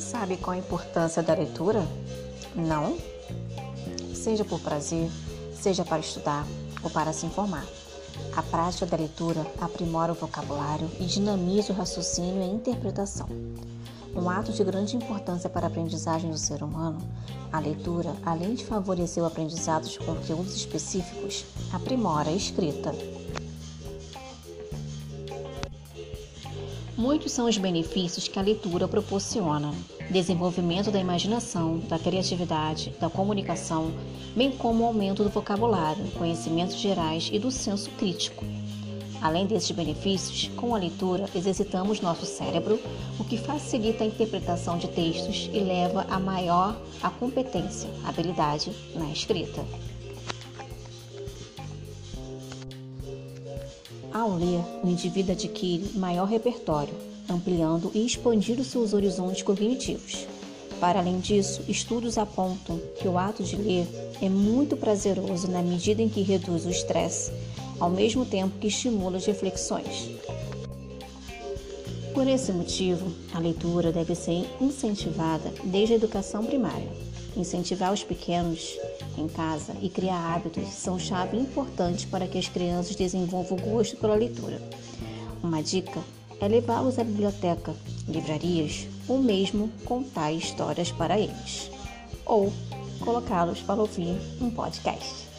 sabe qual a importância da leitura? Não? Seja por prazer, seja para estudar ou para se informar. A prática da leitura aprimora o vocabulário e dinamiza o raciocínio e a interpretação. Um ato de grande importância para a aprendizagem do ser humano, a leitura, além de favorecer o aprendizado de conteúdos específicos, aprimora a escrita. Muitos são os benefícios que a leitura proporciona: desenvolvimento da imaginação, da criatividade, da comunicação, bem como o aumento do vocabulário, conhecimentos gerais e do senso crítico. Além desses benefícios, com a leitura exercitamos nosso cérebro, o que facilita a interpretação de textos e leva a maior a competência, habilidade na escrita. Ao ler, o indivíduo adquire maior repertório, ampliando e expandindo seus horizontes cognitivos. Para além disso, estudos apontam que o ato de ler é muito prazeroso na medida em que reduz o estresse ao mesmo tempo que estimula as reflexões. Por esse motivo, a leitura deve ser incentivada desde a educação primária. Incentivar os pequenos em casa e criar hábitos são chave importante para que as crianças desenvolvam o gosto pela leitura. Uma dica é levá-los à biblioteca, livrarias ou mesmo contar histórias para eles, ou colocá-los para ouvir um podcast.